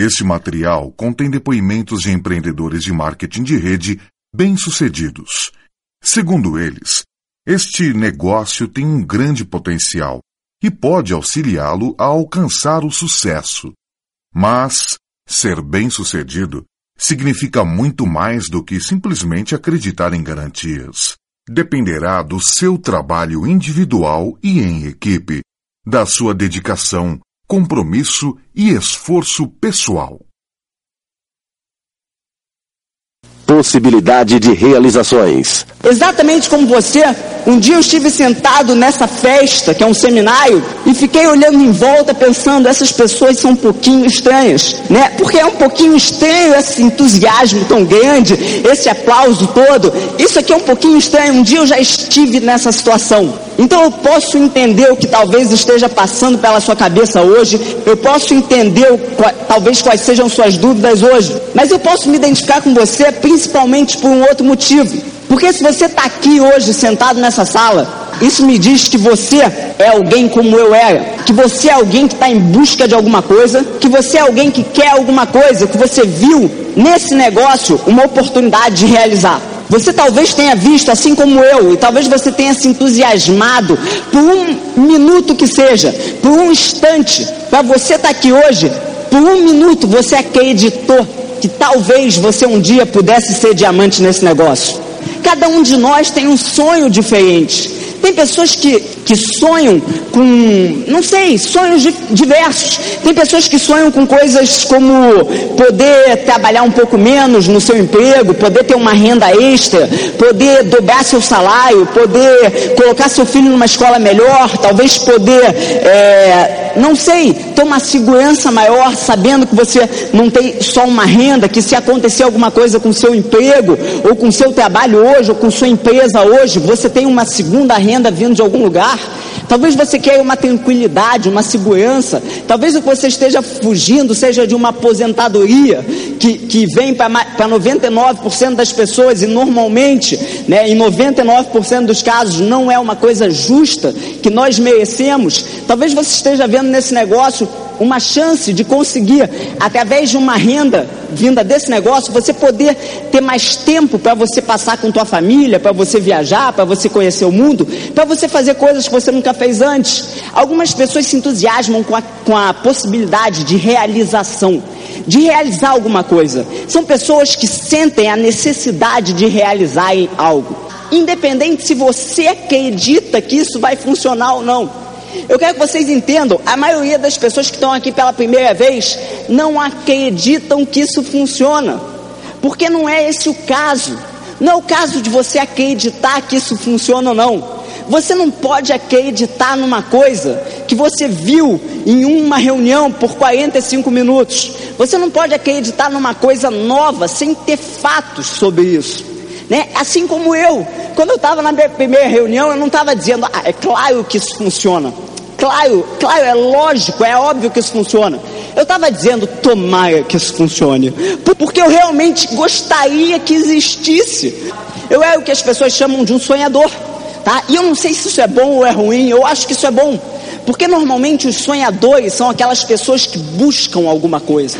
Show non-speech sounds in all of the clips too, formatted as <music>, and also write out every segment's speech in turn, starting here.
Este material contém depoimentos de empreendedores de marketing de rede bem-sucedidos. Segundo eles, este negócio tem um grande potencial e pode auxiliá-lo a alcançar o sucesso. Mas ser bem-sucedido significa muito mais do que simplesmente acreditar em garantias. Dependerá do seu trabalho individual e em equipe, da sua dedicação, compromisso e esforço pessoal. Possibilidade de realizações. Exatamente como você, um dia eu estive sentado nessa festa, que é um seminário, e fiquei olhando em volta pensando, essas pessoas são um pouquinho estranhas, né? Porque é um pouquinho estranho esse entusiasmo tão grande, esse aplauso todo. Isso aqui é um pouquinho estranho. Um dia eu já estive nessa situação. Então eu posso entender o que talvez esteja passando pela sua cabeça hoje, eu posso entender talvez quais sejam suas dúvidas hoje, mas eu posso me identificar com você principalmente por um outro motivo. Porque se você está aqui hoje sentado nessa sala, isso me diz que você é alguém como eu era, que você é alguém que está em busca de alguma coisa, que você é alguém que quer alguma coisa, que você viu nesse negócio uma oportunidade de realizar. Você talvez tenha visto, assim como eu, e talvez você tenha se entusiasmado por um minuto que seja, por um instante, para você estar tá aqui hoje, por um minuto você acreditou que talvez você um dia pudesse ser diamante nesse negócio. Cada um de nós tem um sonho diferente. Tem pessoas que, que sonham com, não sei, sonhos diversos. Tem pessoas que sonham com coisas como poder trabalhar um pouco menos no seu emprego, poder ter uma renda extra, poder dobrar seu salário, poder colocar seu filho numa escola melhor, talvez poder, é, não sei, ter uma segurança maior, sabendo que você não tem só uma renda, que se acontecer alguma coisa com seu emprego, ou com seu trabalho hoje, ou com sua empresa hoje, você tem uma segunda renda renda vindo de algum lugar. Talvez você queira uma tranquilidade, uma segurança. Talvez o que você esteja fugindo seja de uma aposentadoria que, que vem para 99% das pessoas e normalmente, né, em 99% dos casos, não é uma coisa justa que nós merecemos. Talvez você esteja vendo nesse negócio uma chance de conseguir, através de uma renda vinda desse negócio, você poder ter mais tempo para você passar com tua família, para você viajar, para você conhecer o mundo, para você fazer coisas que você nunca fez antes. Algumas pessoas se entusiasmam com a, com a possibilidade de realização, de realizar alguma coisa. São pessoas que sentem a necessidade de realizar algo. Independente se você acredita que isso vai funcionar ou não. Eu quero que vocês entendam: a maioria das pessoas que estão aqui pela primeira vez não acreditam que isso funciona, porque não é esse o caso. Não é o caso de você acreditar que isso funciona ou não. Você não pode acreditar numa coisa que você viu em uma reunião por 45 minutos. Você não pode acreditar numa coisa nova sem ter fatos sobre isso. Né? Assim como eu, quando eu estava na minha primeira reunião, eu não estava dizendo, ah, é claro que isso funciona. Claro, claro, é lógico, é óbvio que isso funciona. Eu estava dizendo, tomara que isso funcione, porque eu realmente gostaria que existisse. Eu era o que as pessoas chamam de um sonhador, tá? E eu não sei se isso é bom ou é ruim, eu acho que isso é bom, porque normalmente os sonhadores são aquelas pessoas que buscam alguma coisa.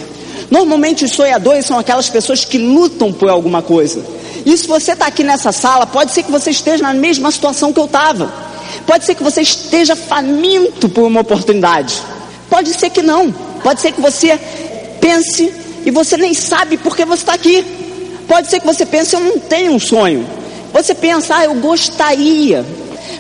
Normalmente os sonhadores são aquelas pessoas que lutam por alguma coisa. E se você está aqui nessa sala, pode ser que você esteja na mesma situação que eu estava. Pode ser que você esteja faminto por uma oportunidade. Pode ser que não. Pode ser que você pense e você nem sabe por que você está aqui. Pode ser que você pense, eu não tenho um sonho. Você pensa, ah, eu gostaria.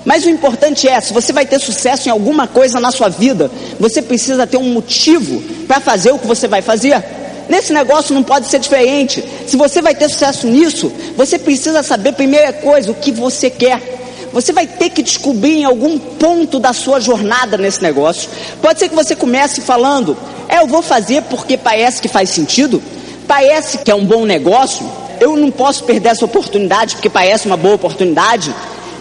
Mas o importante é, se você vai ter sucesso em alguma coisa na sua vida, você precisa ter um motivo para fazer o que você vai fazer. Nesse negócio não pode ser diferente. Se você vai ter sucesso nisso, você precisa saber, primeira coisa, o que você quer. Você vai ter que descobrir em algum ponto da sua jornada nesse negócio. Pode ser que você comece falando: é, eu vou fazer porque parece que faz sentido, parece que é um bom negócio, eu não posso perder essa oportunidade porque parece uma boa oportunidade.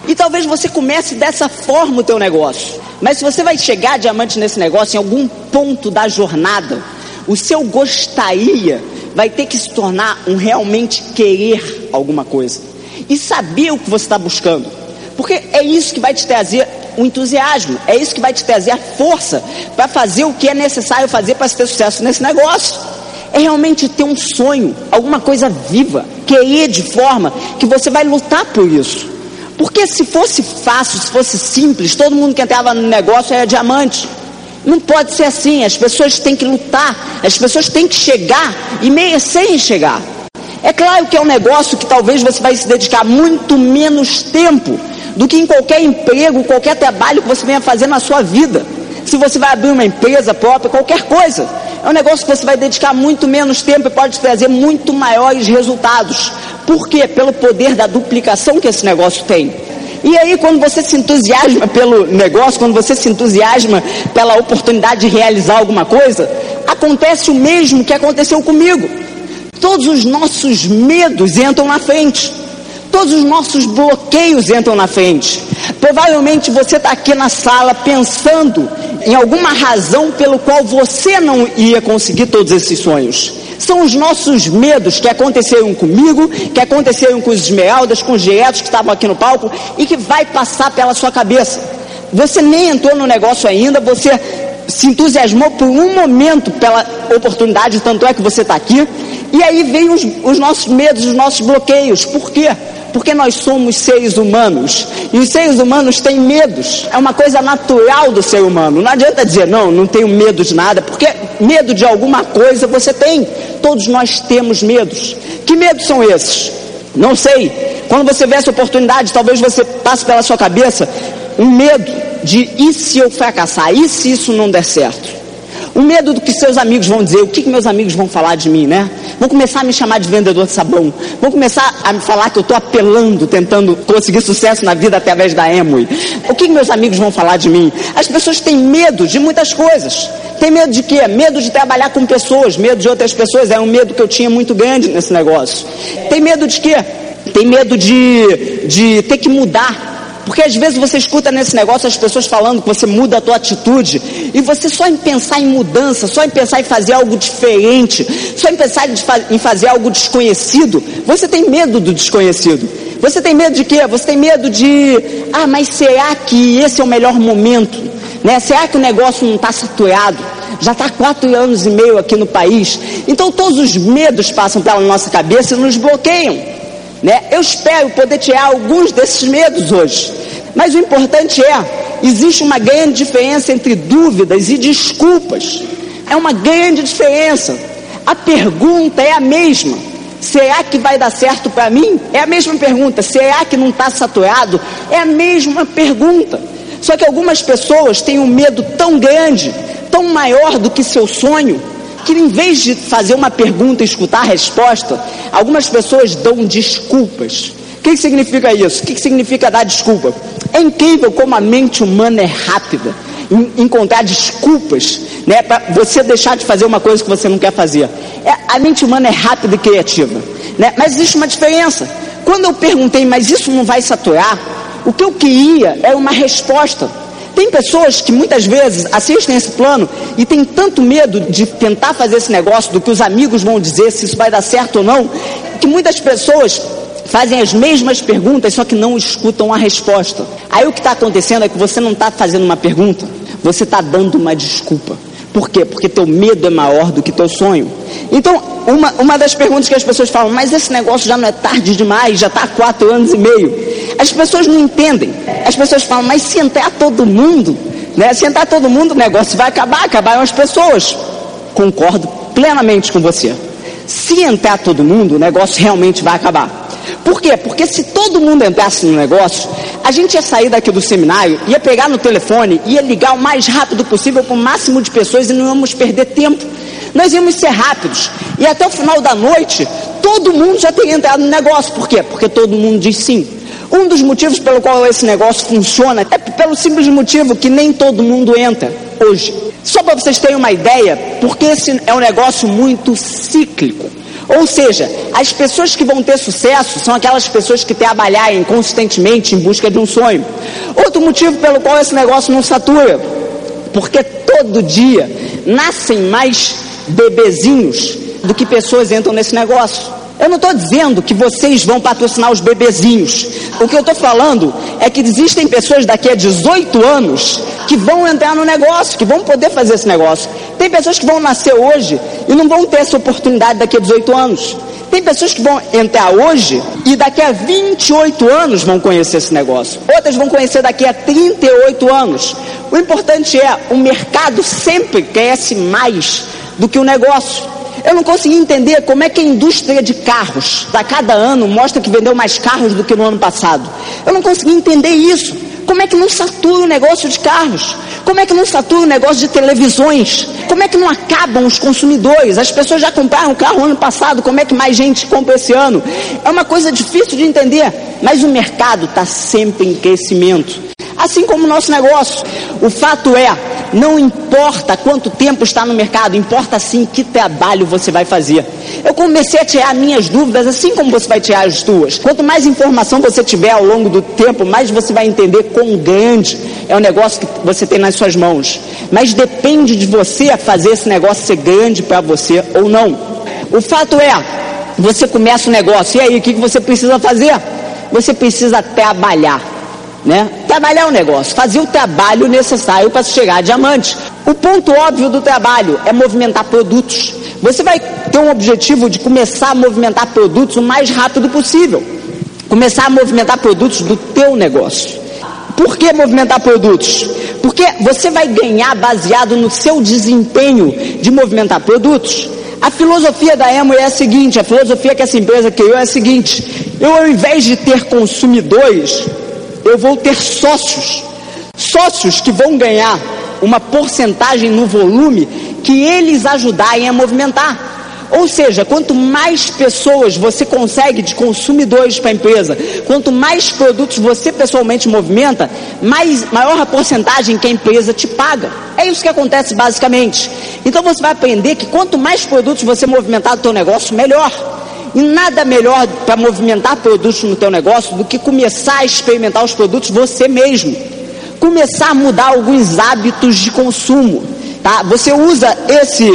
E talvez você comece dessa forma o teu negócio. Mas se você vai chegar diamante nesse negócio em algum ponto da jornada, o seu gostaria vai ter que se tornar um realmente querer alguma coisa e saber o que você está buscando, porque é isso que vai te trazer o entusiasmo, é isso que vai te trazer a força para fazer o que é necessário fazer para ter sucesso nesse negócio. é realmente ter um sonho, alguma coisa viva, querer de forma que você vai lutar por isso. Porque se fosse fácil, se fosse simples, todo mundo que entrava no negócio era diamante. Não pode ser assim, as pessoas têm que lutar, as pessoas têm que chegar e merecerem chegar. É claro que é um negócio que talvez você vai se dedicar muito menos tempo do que em qualquer emprego, qualquer trabalho que você venha fazer na sua vida. Se você vai abrir uma empresa própria, qualquer coisa, é um negócio que você vai dedicar muito menos tempo e pode trazer muito maiores resultados. Por quê? Pelo poder da duplicação que esse negócio tem. E aí, quando você se entusiasma pelo negócio, quando você se entusiasma pela oportunidade de realizar alguma coisa, acontece o mesmo que aconteceu comigo. Todos os nossos medos entram na frente. Todos os nossos bloqueios entram na frente. Provavelmente você está aqui na sala pensando em alguma razão pelo qual você não ia conseguir todos esses sonhos. São os nossos medos que aconteceram comigo, que aconteceram com os esmeraldas, com os diretos que estavam aqui no palco e que vai passar pela sua cabeça. Você nem entrou no negócio ainda, você se entusiasmou por um momento pela oportunidade, tanto é que você está aqui, e aí vem os, os nossos medos, os nossos bloqueios. Por quê? Porque nós somos seres humanos e os seres humanos têm medos, é uma coisa natural do ser humano. Não adianta dizer, não, não tenho medo de nada, porque medo de alguma coisa você tem. Todos nós temos medos. Que medos são esses? Não sei. Quando você vê essa oportunidade, talvez você passe pela sua cabeça um medo de e se eu fracassar? E se isso não der certo? O medo do que seus amigos vão dizer, o que, que meus amigos vão falar de mim, né? Vão começar a me chamar de vendedor de sabão, vão começar a me falar que eu estou apelando, tentando conseguir sucesso na vida através da Emui. O que, que meus amigos vão falar de mim? As pessoas têm medo de muitas coisas. Tem medo de quê? Medo de trabalhar com pessoas, medo de outras pessoas. É um medo que eu tinha muito grande nesse negócio. Tem medo de quê? Tem medo de, de ter que mudar porque às vezes você escuta nesse negócio as pessoas falando que você muda a tua atitude e você só em pensar em mudança, só em pensar em fazer algo diferente, só em pensar em fazer algo desconhecido, você tem medo do desconhecido. Você tem medo de quê? Você tem medo de, ah, mas será que esse é o melhor momento? Né? Será que o negócio não está saturado? Já está quatro anos e meio aqui no país. Então todos os medos passam pela nossa cabeça e nos bloqueiam. Né? Eu espero poder tirar alguns desses medos hoje. Mas o importante é, existe uma grande diferença entre dúvidas e desculpas. É uma grande diferença. A pergunta é a mesma. Será que vai dar certo para mim? É a mesma pergunta. Será que não está saturado? É a mesma pergunta. Só que algumas pessoas têm um medo tão grande, tão maior do que seu sonho, que em vez de fazer uma pergunta e escutar a resposta, algumas pessoas dão desculpas. O que, significa isso? O que, significa dar desculpa? É incrível como a mente humana é rápida em encontrar desculpas né, para você deixar de fazer uma coisa que você não quer fazer. É, a mente humana é rápida e criativa. Né? Mas existe uma diferença. Quando eu perguntei, mas isso não vai saturar? O que eu queria era uma resposta. Tem pessoas que muitas vezes assistem esse plano e tem tanto medo de tentar fazer esse negócio, do que os amigos vão dizer, se isso vai dar certo ou não, que muitas pessoas fazem as mesmas perguntas, só que não escutam a resposta. Aí o que está acontecendo é que você não está fazendo uma pergunta, você está dando uma desculpa. Por quê? Porque teu medo é maior do que teu sonho. Então, uma, uma das perguntas que as pessoas falam, mas esse negócio já não é tarde demais, já está há quatro anos e meio. As pessoas não entendem. As pessoas falam, mas se entrar todo mundo, né? Se entrar todo mundo, o negócio vai acabar, acabaram as pessoas. Concordo plenamente com você. Se entrar todo mundo, o negócio realmente vai acabar. Por quê? Porque se todo mundo entrasse no negócio, a gente ia sair daqui do seminário, ia pegar no telefone, ia ligar o mais rápido possível para o máximo de pessoas e não íamos perder tempo. Nós íamos ser rápidos. E até o final da noite, todo mundo já teria entrado no negócio. Por quê? Porque todo mundo diz sim. Um dos motivos pelo qual esse negócio funciona é pelo simples motivo que nem todo mundo entra hoje. Só para vocês terem uma ideia, porque esse é um negócio muito cíclico. Ou seja, as pessoas que vão ter sucesso são aquelas pessoas que trabalharem consistentemente em busca de um sonho. Outro motivo pelo qual esse negócio não satura, porque todo dia nascem mais bebezinhos do que pessoas entram nesse negócio. Eu não estou dizendo que vocês vão patrocinar os bebezinhos. O que eu estou falando é que existem pessoas daqui a 18 anos que vão entrar no negócio, que vão poder fazer esse negócio. Tem pessoas que vão nascer hoje e não vão ter essa oportunidade daqui a 18 anos. Tem pessoas que vão entrar hoje e daqui a 28 anos vão conhecer esse negócio. Outras vão conhecer daqui a 38 anos. O importante é, o mercado sempre cresce mais do que o negócio. Eu não consegui entender como é que a indústria de carros, a cada ano, mostra que vendeu mais carros do que no ano passado. Eu não consegui entender isso. Como é que não satura o negócio de carros? Como é que não satura o negócio de televisões? Como é que não acabam os consumidores? As pessoas já compraram carro ano passado, como é que mais gente compra esse ano? É uma coisa difícil de entender, mas o mercado está sempre em crescimento. Assim como o nosso negócio. O fato é, não importa quanto tempo está no mercado, importa sim que trabalho você vai fazer. Eu comecei a tirar minhas dúvidas, assim como você vai tirar as tuas. Quanto mais informação você tiver ao longo do tempo, mais você vai entender quão grande é o negócio que você tem nas suas mãos. Mas depende de você fazer esse negócio ser grande para você ou não. O fato é, você começa o negócio, e aí o que você precisa fazer? Você precisa trabalhar né? Trabalhar o negócio, fazer o trabalho necessário para chegar a diamante. O ponto óbvio do trabalho é movimentar produtos. Você vai ter um objetivo de começar a movimentar produtos o mais rápido possível. Começar a movimentar produtos do teu negócio. Por que movimentar produtos? Porque você vai ganhar baseado no seu desempenho de movimentar produtos. A filosofia da Emo é a seguinte, a filosofia que essa empresa criou é a seguinte, eu ao invés de ter consumidores, eu vou ter sócios, sócios que vão ganhar uma porcentagem no volume que eles ajudarem a movimentar. Ou seja, quanto mais pessoas você consegue de consumidores para a empresa, quanto mais produtos você pessoalmente movimenta, mais, maior a porcentagem que a empresa te paga. É isso que acontece basicamente. Então você vai aprender que quanto mais produtos você movimentar do seu negócio, melhor. E nada melhor para movimentar produtos no teu negócio do que começar a experimentar os produtos você mesmo. Começar a mudar alguns hábitos de consumo. Tá? Você usa esse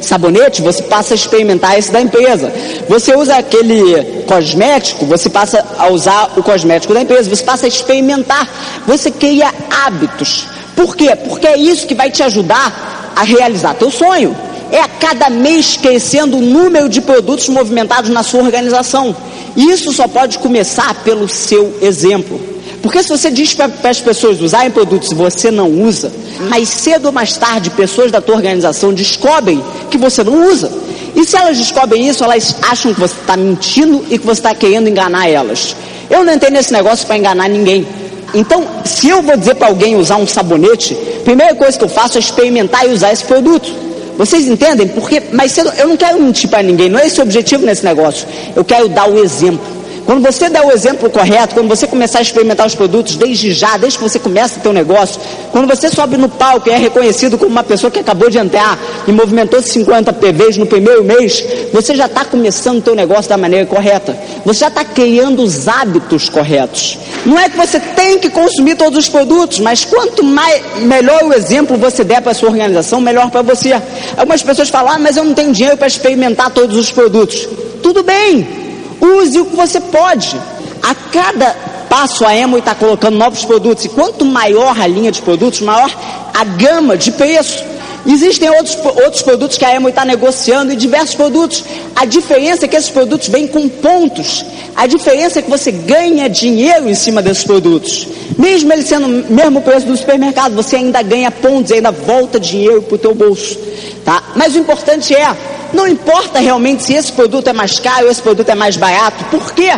sabonete, você passa a experimentar esse da empresa. Você usa aquele cosmético, você passa a usar o cosmético da empresa. Você passa a experimentar. Você cria hábitos. Por quê? Porque é isso que vai te ajudar a realizar teu sonho é a cada mês crescendo o número de produtos movimentados na sua organização. E isso só pode começar pelo seu exemplo. Porque se você diz para as pessoas usarem produtos e você não usa, mais cedo ou mais tarde pessoas da tua organização descobrem que você não usa. E se elas descobrem isso, elas acham que você está mentindo e que você está querendo enganar elas. Eu não entrei nesse negócio para enganar ninguém. Então, se eu vou dizer para alguém usar um sabonete, a primeira coisa que eu faço é experimentar e usar esse produto. Vocês entendem? Porque, mas eu não quero mentir para ninguém, não é esse o objetivo nesse negócio. Eu quero dar o exemplo. Quando você der o exemplo correto, quando você começar a experimentar os produtos desde já, desde que você começa o teu negócio, quando você sobe no palco e é reconhecido como uma pessoa que acabou de entrar e movimentou 50 PVs no primeiro mês, você já está começando o teu negócio da maneira correta. Você já está criando os hábitos corretos. Não é que você tem que consumir todos os produtos, mas quanto mais, melhor o exemplo você der para a sua organização, melhor para você. Algumas pessoas falam, ah, mas eu não tenho dinheiro para experimentar todos os produtos. Tudo bem, Use o que você pode. A cada passo a Emo está colocando novos produtos. E quanto maior a linha de produtos, maior a gama de preço. Existem outros, outros produtos que a Emo está negociando e diversos produtos. A diferença é que esses produtos vêm com pontos. A diferença é que você ganha dinheiro em cima desses produtos. Mesmo ele sendo o mesmo preço do supermercado, você ainda ganha pontos, ainda volta dinheiro para o teu bolso. Tá? Mas o importante é não importa realmente se esse produto é mais caro ou esse produto é mais barato. Por quê?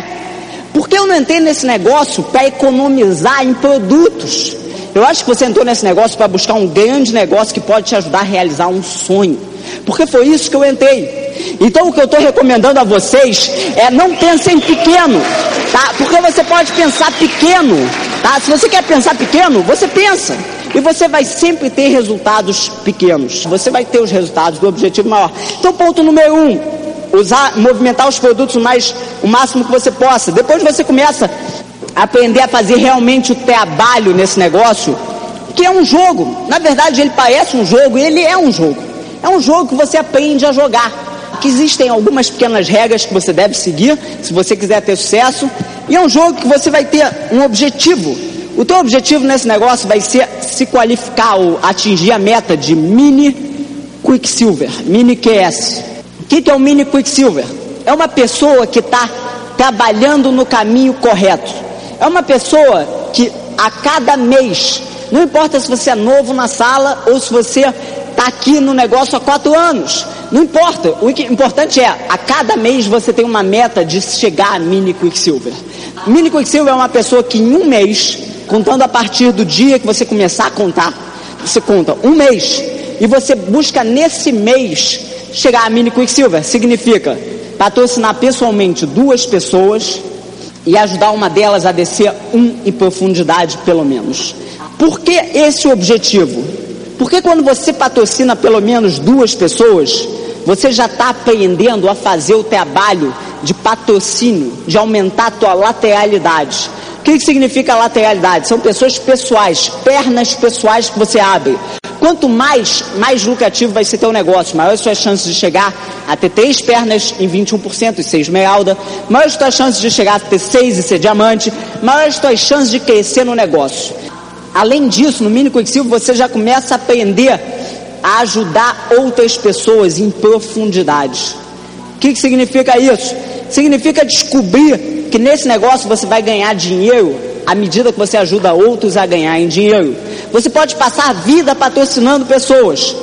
Porque eu não entrei nesse negócio para economizar em produtos. Eu acho que você entrou nesse negócio para buscar um grande negócio que pode te ajudar a realizar um sonho. Porque foi isso que eu entrei. Então o que eu estou recomendando a vocês é não pensem pequeno, tá? Porque você pode pensar pequeno, tá? Se você quer pensar pequeno, você pensa. E você vai sempre ter resultados pequenos. Você vai ter os resultados do objetivo maior. Então, ponto número um, usar, movimentar os produtos mais, o máximo que você possa. Depois você começa aprender a fazer realmente o trabalho nesse negócio, que é um jogo. Na verdade, ele parece um jogo e ele é um jogo. É um jogo que você aprende a jogar. Que existem algumas pequenas regras que você deve seguir se você quiser ter sucesso. E é um jogo que você vai ter um objetivo o teu objetivo nesse negócio vai ser se qualificar ou atingir a meta de mini, Quicksilver, Mini QS. O que, é o Mini Quicksilver? É uma pessoa que está trabalhando no caminho correto. É uma pessoa que a cada mês, não importa se você é novo na sala ou se você está aqui no negócio há quatro anos, não importa. O importante é, a cada mês você tem uma meta de chegar a Mini Quicksilver. Mini Quicksilver é uma pessoa que em um mês, contando a partir do dia que você começar a contar, você conta um mês e você busca nesse mês chegar a Mini Quicksilver. Significa patrocinar pessoalmente duas pessoas e ajudar uma delas a descer um em profundidade, pelo menos. Por que esse objetivo? Porque quando você patrocina pelo menos duas pessoas, você já está aprendendo a fazer o trabalho de patrocínio, de aumentar a tua lateralidade. O que, significa lateralidade? São pessoas pessoais, pernas pessoais que você abre. Quanto mais, mais lucrativo vai ser teu negócio, maiores suas chances de chegar a ter três pernas em 21% e ser esmeralda, maiores suas chances de chegar a ter seis e ser diamante, maiores suas chances de crescer no negócio. Além disso, no Mini Quicksilver você já começa a aprender a ajudar outras pessoas em profundidade. O que, que significa isso? Significa descobrir que nesse negócio você vai ganhar dinheiro à medida que você ajuda outros a ganharem dinheiro. Você pode passar a vida patrocinando pessoas,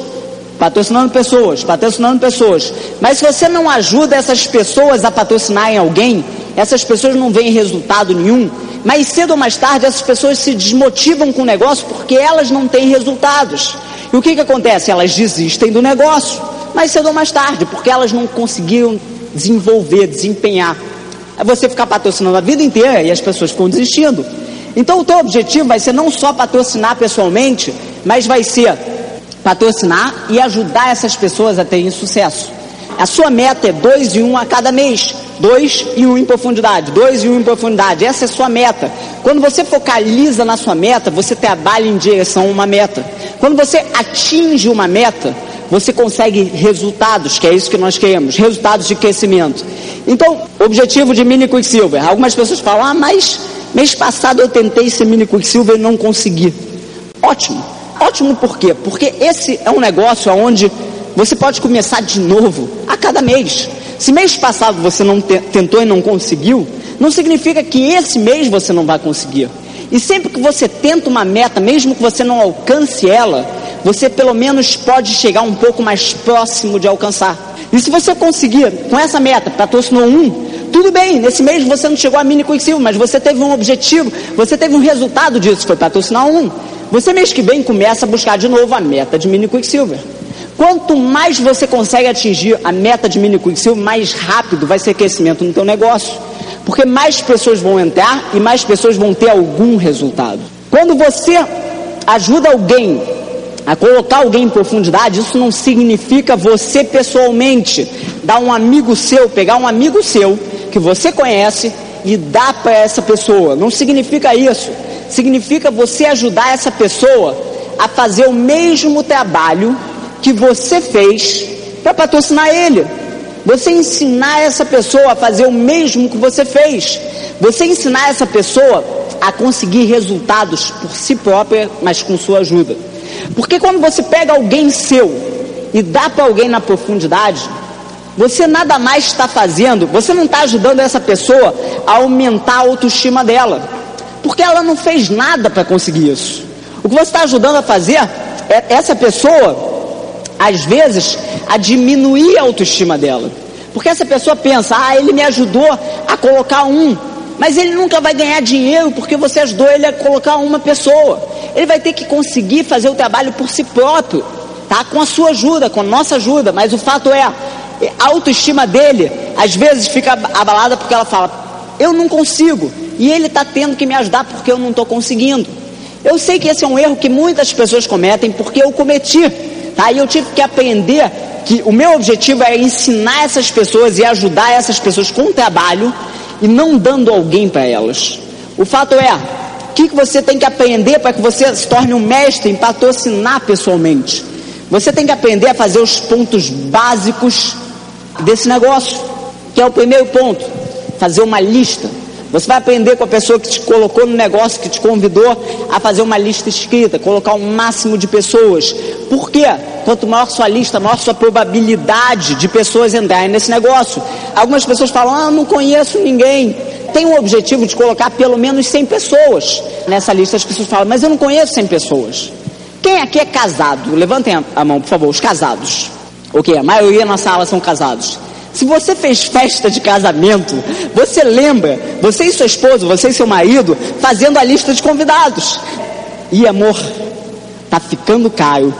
patrocinando pessoas, patrocinando pessoas. Mas se você não ajuda essas pessoas a patrocinarem alguém, essas pessoas não veem resultado nenhum. Mais cedo ou mais tarde, essas pessoas se desmotivam com o negócio porque elas não têm resultados. E o que, que acontece? Elas desistem do negócio, mais cedo ou mais tarde, porque elas não conseguiram desenvolver, desempenhar. É você ficar patrocinando a vida inteira e as pessoas ficam desistindo. Então o teu objetivo vai ser não só patrocinar pessoalmente, mas vai ser patrocinar e ajudar essas pessoas a terem sucesso. A sua meta é dois e um a cada mês. Dois e um em profundidade, dois e um em profundidade. Essa é a sua meta. Quando você focaliza na sua meta, você trabalha em direção a uma meta. Quando você atinge uma meta, você consegue resultados, que é isso que nós queremos, resultados de crescimento. Então, objetivo de Mini Quicksilver. Algumas pessoas falam, ah, mas mês passado eu tentei ser Mini Quicksilver e não consegui. Ótimo. Ótimo por quê? Porque esse é um negócio onde você pode começar de novo a cada mês. Se mês passado você não te tentou e não conseguiu, não significa que esse mês você não vai conseguir. E sempre que você tenta uma meta, mesmo que você não alcance ela, você pelo menos pode chegar um pouco mais próximo de alcançar. E se você conseguir, com essa meta, patrocinou um, tudo bem, nesse mês você não chegou a mini Quicksilver, mas você teve um objetivo, você teve um resultado disso, foi patrocinar um. Você mês que vem começa a buscar de novo a meta de mini Quicksilver. Quanto mais você consegue atingir a meta de mini Quicksilver, mais rápido vai ser crescimento no teu negócio. Porque mais pessoas vão entrar e mais pessoas vão ter algum resultado. Quando você ajuda alguém a colocar alguém em profundidade, isso não significa você pessoalmente dar um amigo seu, pegar um amigo seu que você conhece e dar para essa pessoa. Não significa isso. Significa você ajudar essa pessoa a fazer o mesmo trabalho que você fez para patrocinar ele. Você ensinar essa pessoa a fazer o mesmo que você fez. Você ensinar essa pessoa a conseguir resultados por si própria, mas com sua ajuda. Porque quando você pega alguém seu e dá para alguém na profundidade, você nada mais está fazendo, você não está ajudando essa pessoa a aumentar a autoestima dela, porque ela não fez nada para conseguir isso. O que você está ajudando a fazer é essa pessoa, às vezes, a diminuir a autoestima dela, porque essa pessoa pensa: ah, ele me ajudou a colocar um, mas ele nunca vai ganhar dinheiro porque você ajudou ele a colocar uma pessoa. Ele vai ter que conseguir fazer o trabalho por si próprio, tá? Com a sua ajuda, com a nossa ajuda. Mas o fato é, a autoestima dele às vezes fica abalada porque ela fala: eu não consigo e ele está tendo que me ajudar porque eu não estou conseguindo. Eu sei que esse é um erro que muitas pessoas cometem porque eu cometi, tá? E eu tive que aprender que o meu objetivo é ensinar essas pessoas e ajudar essas pessoas com o trabalho e não dando alguém para elas. O fato é, o que, que você tem que aprender para que você se torne um mestre em patrocinar pessoalmente? Você tem que aprender a fazer os pontos básicos desse negócio, que é o primeiro ponto, fazer uma lista. Você vai aprender com a pessoa que te colocou no negócio, que te convidou a fazer uma lista escrita, colocar o um máximo de pessoas. Por quê? quanto maior sua lista, maior sua probabilidade de pessoas entrarem nesse negócio. Algumas pessoas falam, ah, não conheço ninguém. Tem o objetivo de colocar pelo menos 100 pessoas nessa lista. As pessoas falam, mas eu não conheço 100 pessoas. Quem aqui é casado? Levantem a mão, por favor, os casados. Ok, a maioria na sala são casados. Se você fez festa de casamento, você lembra, você e sua esposa, você e seu marido, fazendo a lista de convidados. E amor, tá ficando caro.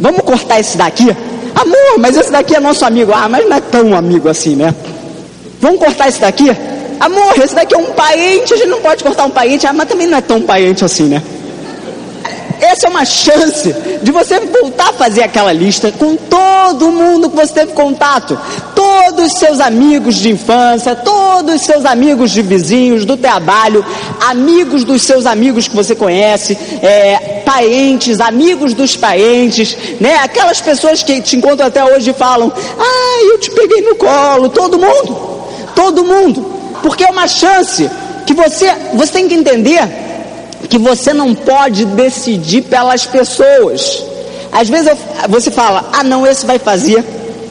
Vamos cortar esse daqui? Amor, mas esse daqui é nosso amigo. Ah, mas não é tão amigo assim, né? Vamos cortar esse daqui? Amor, esse daqui é um parente, a gente não pode cortar um parente, ah, mas também não é tão parente assim, né? Essa é uma chance de você voltar a fazer aquela lista com todo mundo que você teve contato, todos os seus amigos de infância, todos os seus amigos de vizinhos, do trabalho, amigos dos seus amigos que você conhece, é, parentes, amigos dos parentes, né? Aquelas pessoas que te encontram até hoje e falam: "Ah, eu te peguei no colo", todo mundo, todo mundo, porque é uma chance que você, você tem que entender que você não pode decidir pelas pessoas. Às vezes eu, você fala, ah não, esse vai fazer,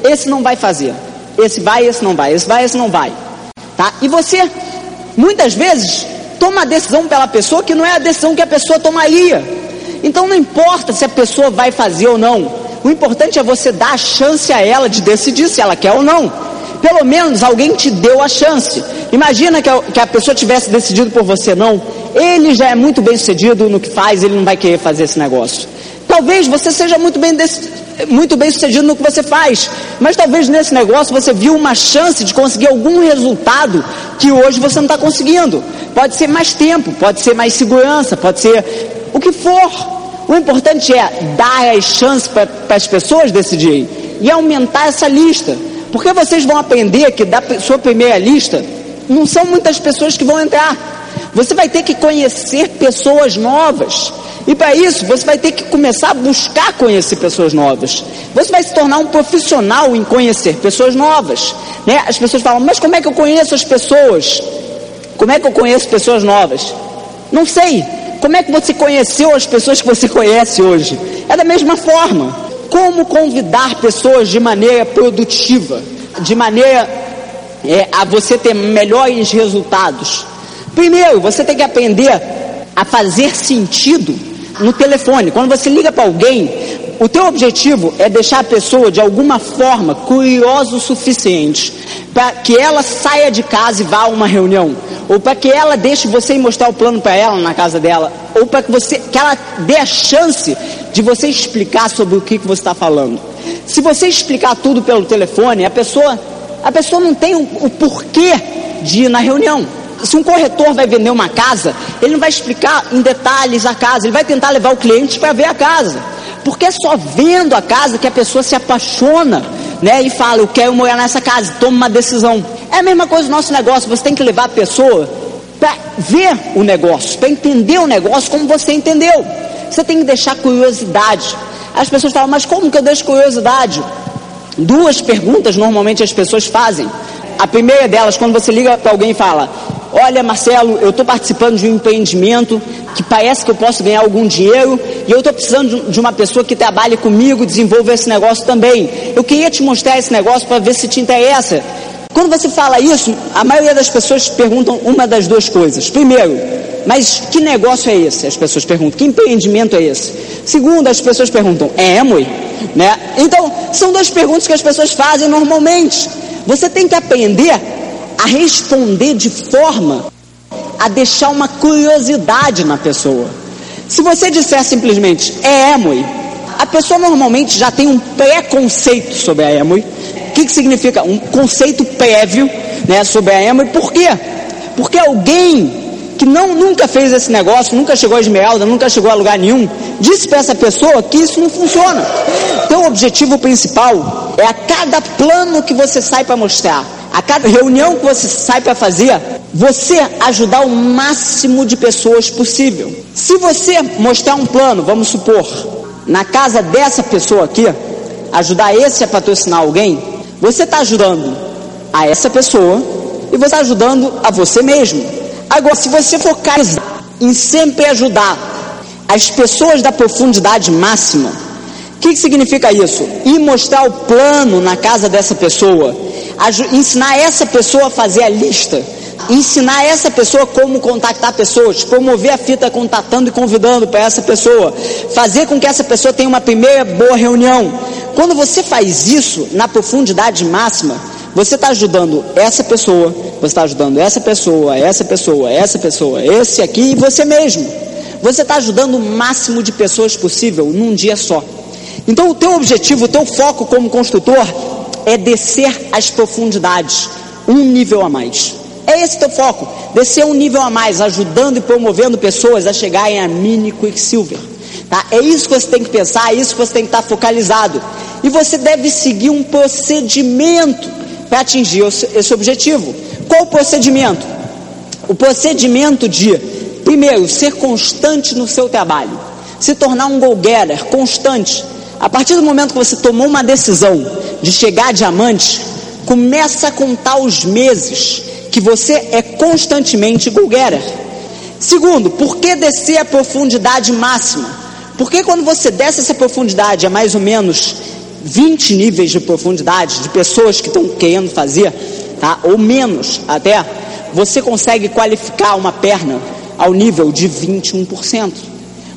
esse não vai fazer, esse vai, esse não vai, esse vai, esse não vai, tá? E você, muitas vezes, toma a decisão pela pessoa que não é a decisão que a pessoa tomaria. Então não importa se a pessoa vai fazer ou não, o importante é você dar a chance a ela de decidir se ela quer ou não. Pelo menos alguém te deu a chance. Imagina que a, que a pessoa tivesse decidido por você não, ele já é muito bem sucedido no que faz, ele não vai querer fazer esse negócio. Talvez você seja muito bem, muito bem sucedido no que você faz, mas talvez nesse negócio você viu uma chance de conseguir algum resultado que hoje você não está conseguindo. Pode ser mais tempo, pode ser mais segurança, pode ser o que for. O importante é dar as chances para as pessoas decidirem e aumentar essa lista. Porque vocês vão aprender que da sua primeira lista, não são muitas pessoas que vão entrar. Você vai ter que conhecer pessoas novas. E para isso, você vai ter que começar a buscar conhecer pessoas novas. Você vai se tornar um profissional em conhecer pessoas novas. Né? As pessoas falam, mas como é que eu conheço as pessoas? Como é que eu conheço pessoas novas? Não sei. Como é que você conheceu as pessoas que você <laughs> conhece hoje? É da mesma forma. Como convidar pessoas de maneira produtiva, de maneira é, a você ter melhores resultados? Primeiro, você tem que aprender a fazer sentido no telefone. Quando você liga para alguém, o teu objetivo é deixar a pessoa de alguma forma curiosa o suficiente para que ela saia de casa e vá a uma reunião, ou para que ela deixe você mostrar o plano para ela na casa dela, ou para que você que ela dê a chance de você explicar sobre o que, que você está falando. Se você explicar tudo pelo telefone, a pessoa a pessoa não tem o, o porquê de ir na reunião se um corretor vai vender uma casa, ele não vai explicar em detalhes a casa, ele vai tentar levar o cliente para ver a casa. Porque é só vendo a casa que a pessoa se apaixona, né? E fala, eu quero morar nessa casa, toma uma decisão. É a mesma coisa no nosso negócio, você tem que levar a pessoa para ver o negócio, para entender o negócio como você entendeu. Você tem que deixar curiosidade. As pessoas falam, mas como que eu deixo curiosidade? Duas perguntas normalmente as pessoas fazem. A primeira delas, quando você liga para alguém e fala: Olha, Marcelo, eu estou participando de um empreendimento que parece que eu posso ganhar algum dinheiro e eu estou precisando de uma pessoa que trabalhe comigo, desenvolva esse negócio também. Eu queria te mostrar esse negócio para ver se te interessa. Quando você fala isso, a maioria das pessoas perguntam uma das duas coisas. Primeiro, mas que negócio é esse? As pessoas perguntam. Que empreendimento é esse? Segundo, as pessoas perguntam, é Amway? Né? Então, são duas perguntas que as pessoas fazem normalmente. Você tem que aprender a responder de forma a deixar uma curiosidade na pessoa. Se você disser simplesmente é Emui, a pessoa normalmente já tem um preconceito sobre a Emui. O que, que significa? Um conceito prévio né, sobre a Emui. Por quê? Porque alguém que não, nunca fez esse negócio, nunca chegou a esmeralda, nunca chegou a lugar nenhum, disse para essa pessoa que isso não funciona. Então o objetivo principal é a cada plano que você sai para mostrar, a cada reunião que você sai para fazer, você ajudar o máximo de pessoas possível. Se você mostrar um plano, vamos supor, na casa dessa pessoa aqui, ajudar esse a patrocinar alguém, você está ajudando a essa pessoa e você está ajudando a você mesmo. Agora, se você focalizar em sempre ajudar as pessoas da profundidade máxima, O que, que significa isso? Ir mostrar o plano na casa dessa pessoa, ensinar essa pessoa a fazer a lista, ensinar essa pessoa como contactar pessoas, promover a fita contatando e convidando para essa pessoa, fazer com que essa pessoa tenha uma primeira boa reunião. Quando você faz isso na profundidade máxima, você está ajudando essa pessoa, você está ajudando essa pessoa, essa pessoa, essa pessoa, esse aqui e você mesmo. Você está ajudando o máximo de pessoas possível num dia só. Então o teu objetivo, o teu foco como construtor é descer as profundidades, um nível a mais. É esse teu foco, descer um nível a mais, ajudando e promovendo pessoas a chegarem a mini quicksilver. Tá? É isso que você tem que pensar, é isso que você tem que estar focalizado. E você deve seguir um procedimento para atingir esse objetivo. Qual o procedimento? O procedimento de, primeiro, ser constante no seu trabalho, se tornar um go-getter constante. A partir do momento que você tomou uma decisão de chegar a diamante, começa a contar os meses que você é constantemente go-getter. Segundo, por que descer a profundidade máxima? Porque quando você desce essa profundidade a mais ou menos 20 níveis de profundidade de pessoas que estão querendo fazer, tá? ou menos até, você consegue qualificar uma perna ao nível de 21%.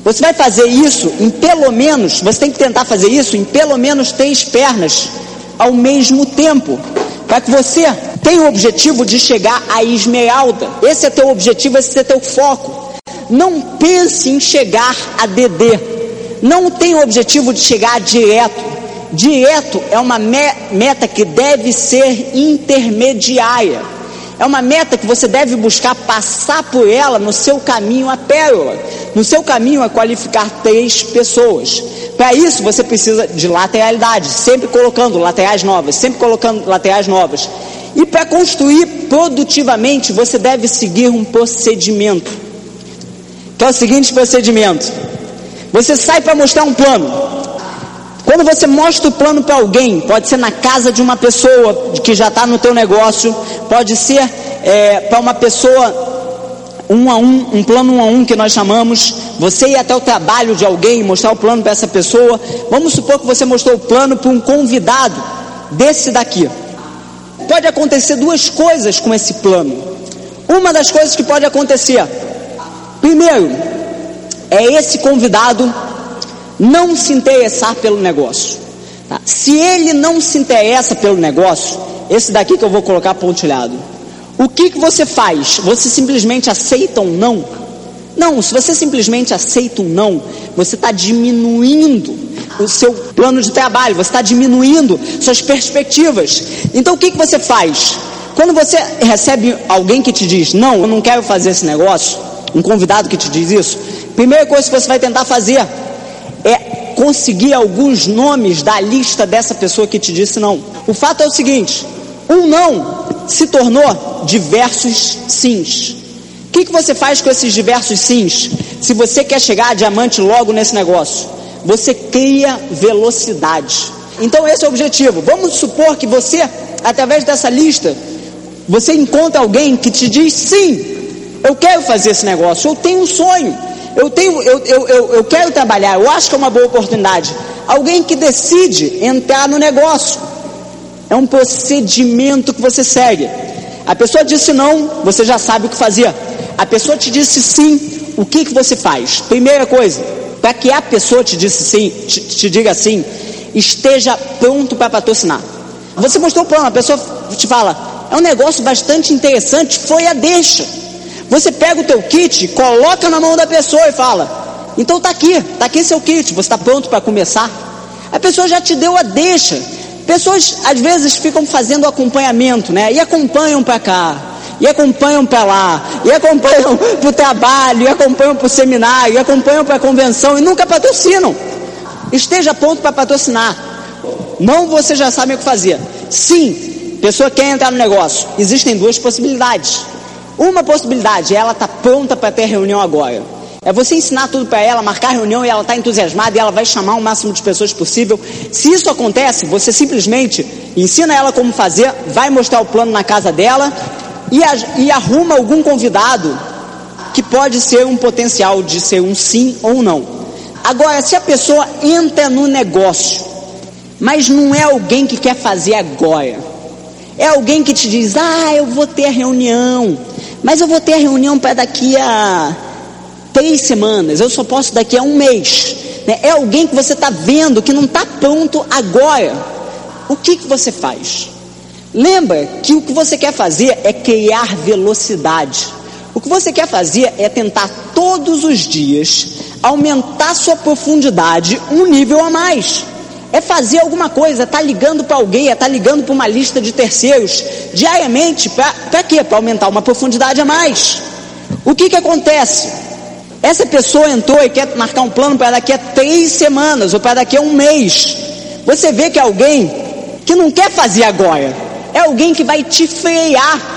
Você vai fazer isso em pelo menos, você tem que tentar fazer isso em pelo menos três pernas ao mesmo tempo, para que você tenha o objetivo de chegar à esmeralda. Esse é teu objetivo, esse é teu foco. Não pense em chegar a DD. Não tem o objetivo de chegar direto. Direto é uma meta que deve ser intermediária. É uma meta que você deve buscar passar por ela no seu caminho a pérola, no seu caminho a qualificar três pessoas. Para isso você precisa de lateralidade, sempre colocando laterais novas, sempre colocando laterais novas. E para construir produtivamente você deve seguir um procedimento, que é o seguinte procedimento: você sai para mostrar um plano, quando você mostra o plano para alguém, pode ser na casa de uma pessoa que já está no teu negócio, pode ser é, para uma pessoa um a um, um plano um a um que nós chamamos, você ir até o trabalho de alguém mostrar o plano para essa pessoa. Vamos supor que você mostrou o plano para um convidado desse daqui. Pode acontecer duas coisas com esse plano. Uma das coisas que pode acontecer, primeiro, é esse convidado não se interessar pelo negócio. Tá? Se ele não se interessa pelo negócio, esse daqui que eu vou colocar pontilhado, o que, que você faz? Você simplesmente aceita um não? Não, se você simplesmente aceita um não, você está diminuindo o seu plano de trabalho, você está diminuindo suas perspectivas. Então o que, que você faz? Quando você recebe alguém que te diz, não, eu não quero fazer esse negócio, um convidado que te diz isso, primeira coisa que você vai tentar fazer é conseguir alguns nomes da lista dessa pessoa que te disse não. O fato é o seguinte: um não se tornou diversos sims. O que, que você faz com esses diversos sims? Se você quer chegar a diamante logo nesse negócio, você cria velocidade. Então esse é o objetivo. Vamos supor que você, através dessa lista, você encontra alguém que te diz sim, eu quero fazer esse negócio, eu tenho um sonho eu, tenho, eu, eu, eu, eu quero trabalhar, eu acho que é uma boa oportunidade. Alguém que decide entrar no negócio. É um procedimento que você segue. A pessoa disse não, você já sabe o que fazer. A pessoa te disse sim, o que, que você faz? Primeira coisa, para que a pessoa te disse sim, te, te diga sim, esteja pronto para patrocinar. Você mostrou o plano, a pessoa te fala, é um negócio bastante interessante, foi a deixa. Você pega o teu kit, coloca na mão da pessoa e fala: Então tá aqui, tá aqui seu kit, você está pronto para começar? A pessoa já te deu a deixa. Pessoas às vezes ficam fazendo acompanhamento, né? E acompanham para cá, e acompanham para lá, e acompanham <laughs> para o trabalho, e acompanham para o seminário, e acompanham para a convenção e nunca patrocinam. Esteja pronto para patrocinar. Não você já sabe o que fazer. Sim, pessoa quer entrar no negócio. Existem duas possibilidades. Uma possibilidade, ela está pronta para ter reunião agora. É você ensinar tudo para ela, marcar reunião e ela está entusiasmada e ela vai chamar o máximo de pessoas possível. Se isso acontece, você simplesmente ensina ela como fazer, vai mostrar o plano na casa dela e, e arruma algum convidado que pode ser um potencial de ser um sim ou não. Agora, se a pessoa entra no negócio, mas não é alguém que quer fazer agora, é alguém que te diz: Ah, eu vou ter a reunião, mas eu vou ter a reunião para daqui a três semanas, eu só posso daqui a um mês. Né? É alguém que você está vendo que não está pronto agora. O que, que você faz? Lembra que o que você quer fazer é criar velocidade. O que você quer fazer é tentar todos os dias aumentar sua profundidade um nível a mais. É fazer alguma coisa, tá ligando para alguém, é tá ligando para uma lista de terceiros diariamente, para quê? Para aumentar uma profundidade a mais. O que que acontece? Essa pessoa entrou e quer marcar um plano para daqui a três semanas ou para daqui a um mês. Você vê que é alguém que não quer fazer agora, é alguém que vai te frear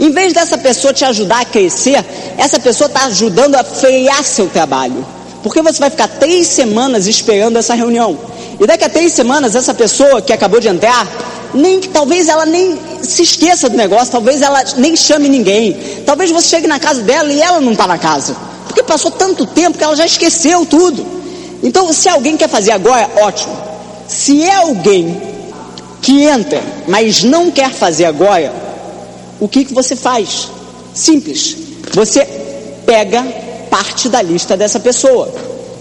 em vez dessa pessoa te ajudar a crescer, essa pessoa está ajudando a frear seu trabalho. Porque você vai ficar três semanas esperando essa reunião. E daqui a três semanas, essa pessoa que acabou de entrar, nem, talvez ela nem se esqueça do negócio, talvez ela nem chame ninguém. Talvez você chegue na casa dela e ela não está na casa. Porque passou tanto tempo que ela já esqueceu tudo. Então, se alguém quer fazer agora, ótimo. Se é alguém que entra, mas não quer fazer agora, o que, que você faz? Simples. Você pega parte da lista dessa pessoa.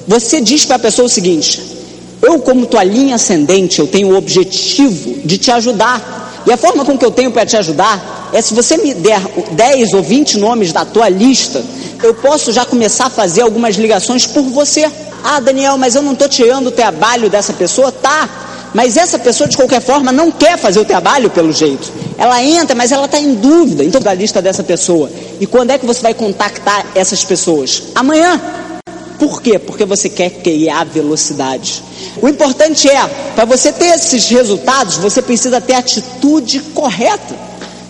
Você diz para a pessoa o seguinte: eu, como tua linha ascendente, eu tenho o objetivo de te ajudar. E a forma com que eu tenho para te ajudar é se você me der 10 ou 20 nomes da tua lista, eu posso já começar a fazer algumas ligações por você. Ah, Daniel, mas eu não estou tirando o trabalho dessa pessoa? Tá, mas essa pessoa de qualquer forma não quer fazer o trabalho pelo jeito. Ela entra, mas ela está em dúvida. Então, da lista dessa pessoa. E quando é que você vai contactar essas pessoas? Amanhã. Por quê? Porque você quer criar velocidade. O importante é, para você ter esses resultados, você precisa ter a atitude correta.